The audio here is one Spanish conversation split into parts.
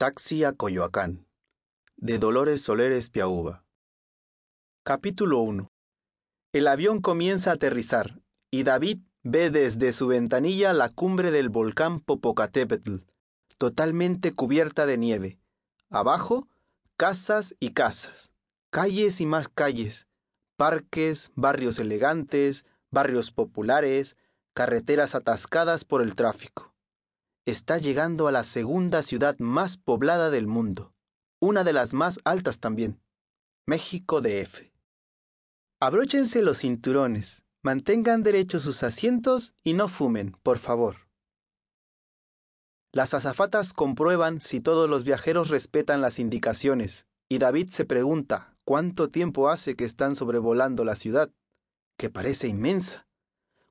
Taxi a Coyoacán. De Dolores Soleres Piauba. Capítulo 1. El avión comienza a aterrizar y David ve desde su ventanilla la cumbre del volcán Popocatépetl, totalmente cubierta de nieve. Abajo, casas y casas, calles y más calles, parques, barrios elegantes, barrios populares, carreteras atascadas por el tráfico está llegando a la segunda ciudad más poblada del mundo, una de las más altas también, México DF. Abróchense los cinturones, mantengan derechos sus asientos y no fumen, por favor. Las azafatas comprueban si todos los viajeros respetan las indicaciones, y David se pregunta cuánto tiempo hace que están sobrevolando la ciudad, que parece inmensa.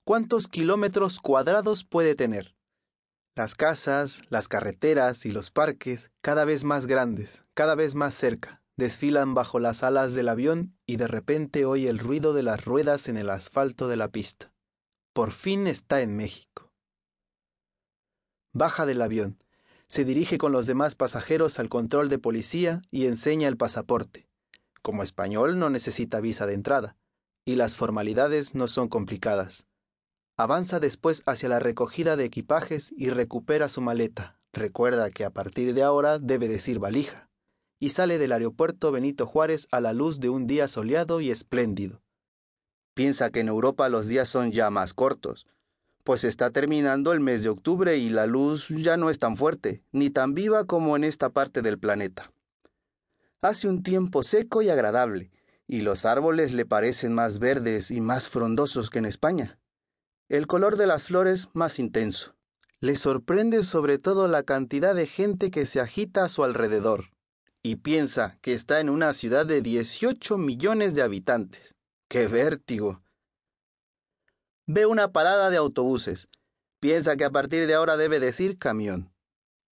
¿Cuántos kilómetros cuadrados puede tener? Las casas, las carreteras y los parques, cada vez más grandes, cada vez más cerca, desfilan bajo las alas del avión y de repente oye el ruido de las ruedas en el asfalto de la pista. Por fin está en México. Baja del avión, se dirige con los demás pasajeros al control de policía y enseña el pasaporte. Como español no necesita visa de entrada, y las formalidades no son complicadas. Avanza después hacia la recogida de equipajes y recupera su maleta. Recuerda que a partir de ahora debe decir valija. Y sale del aeropuerto Benito Juárez a la luz de un día soleado y espléndido. Piensa que en Europa los días son ya más cortos, pues está terminando el mes de octubre y la luz ya no es tan fuerte, ni tan viva como en esta parte del planeta. Hace un tiempo seco y agradable, y los árboles le parecen más verdes y más frondosos que en España el color de las flores más intenso. Le sorprende sobre todo la cantidad de gente que se agita a su alrededor y piensa que está en una ciudad de 18 millones de habitantes. ¡Qué vértigo! Ve una parada de autobuses. Piensa que a partir de ahora debe decir camión.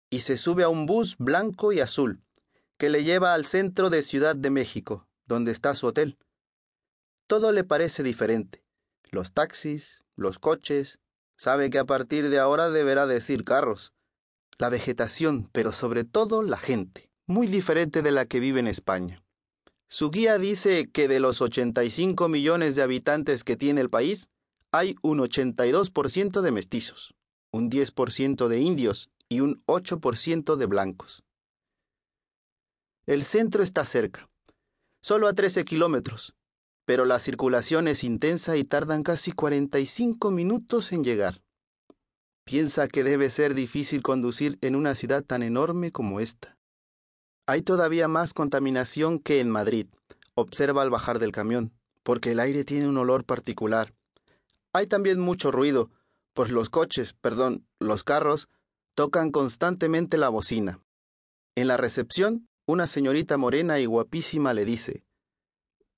Y se sube a un bus blanco y azul que le lleva al centro de Ciudad de México, donde está su hotel. Todo le parece diferente. Los taxis, los coches, sabe que a partir de ahora deberá decir carros. La vegetación, pero sobre todo la gente, muy diferente de la que vive en España. Su guía dice que de los 85 millones de habitantes que tiene el país, hay un 82% de mestizos, un 10% de indios y un 8% de blancos. El centro está cerca, solo a 13 kilómetros, pero la circulación es intensa y tardan casi 45 minutos en llegar. Piensa que debe ser difícil conducir en una ciudad tan enorme como esta. Hay todavía más contaminación que en Madrid, observa al bajar del camión, porque el aire tiene un olor particular. Hay también mucho ruido, pues los coches, perdón, los carros, tocan constantemente la bocina. En la recepción, una señorita morena y guapísima le dice,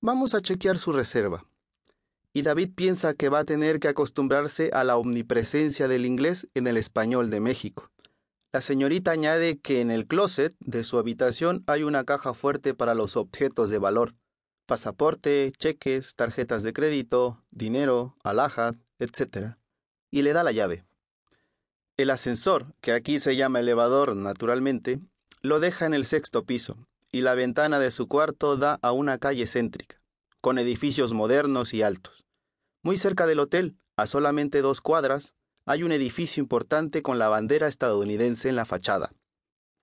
Vamos a chequear su reserva. Y David piensa que va a tener que acostumbrarse a la omnipresencia del inglés en el español de México. La señorita añade que en el closet de su habitación hay una caja fuerte para los objetos de valor. Pasaporte, cheques, tarjetas de crédito, dinero, alhajas, etc. Y le da la llave. El ascensor, que aquí se llama elevador naturalmente, lo deja en el sexto piso, y la ventana de su cuarto da a una calle céntrica, con edificios modernos y altos. Muy cerca del hotel, a solamente dos cuadras, hay un edificio importante con la bandera estadounidense en la fachada.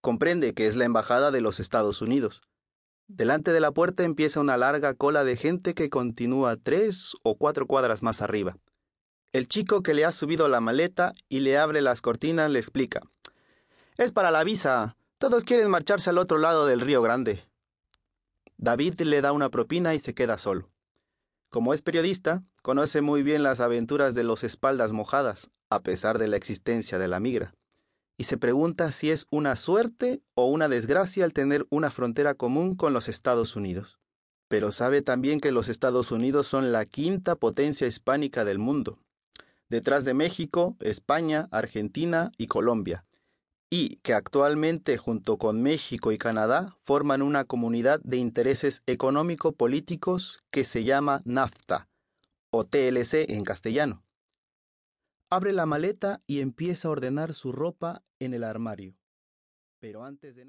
Comprende que es la Embajada de los Estados Unidos. Delante de la puerta empieza una larga cola de gente que continúa tres o cuatro cuadras más arriba. El chico que le ha subido la maleta y le abre las cortinas le explica. Es para la visa. Todos quieren marcharse al otro lado del río Grande. David le da una propina y se queda solo. Como es periodista, conoce muy bien las aventuras de los espaldas mojadas, a pesar de la existencia de la migra, y se pregunta si es una suerte o una desgracia el tener una frontera común con los Estados Unidos. Pero sabe también que los Estados Unidos son la quinta potencia hispánica del mundo, detrás de México, España, Argentina y Colombia, y que actualmente junto con México y Canadá forman una comunidad de intereses económico-políticos que se llama NAFTA, o TLC en castellano. Abre la maleta y empieza a ordenar su ropa en el armario. Pero antes de nada...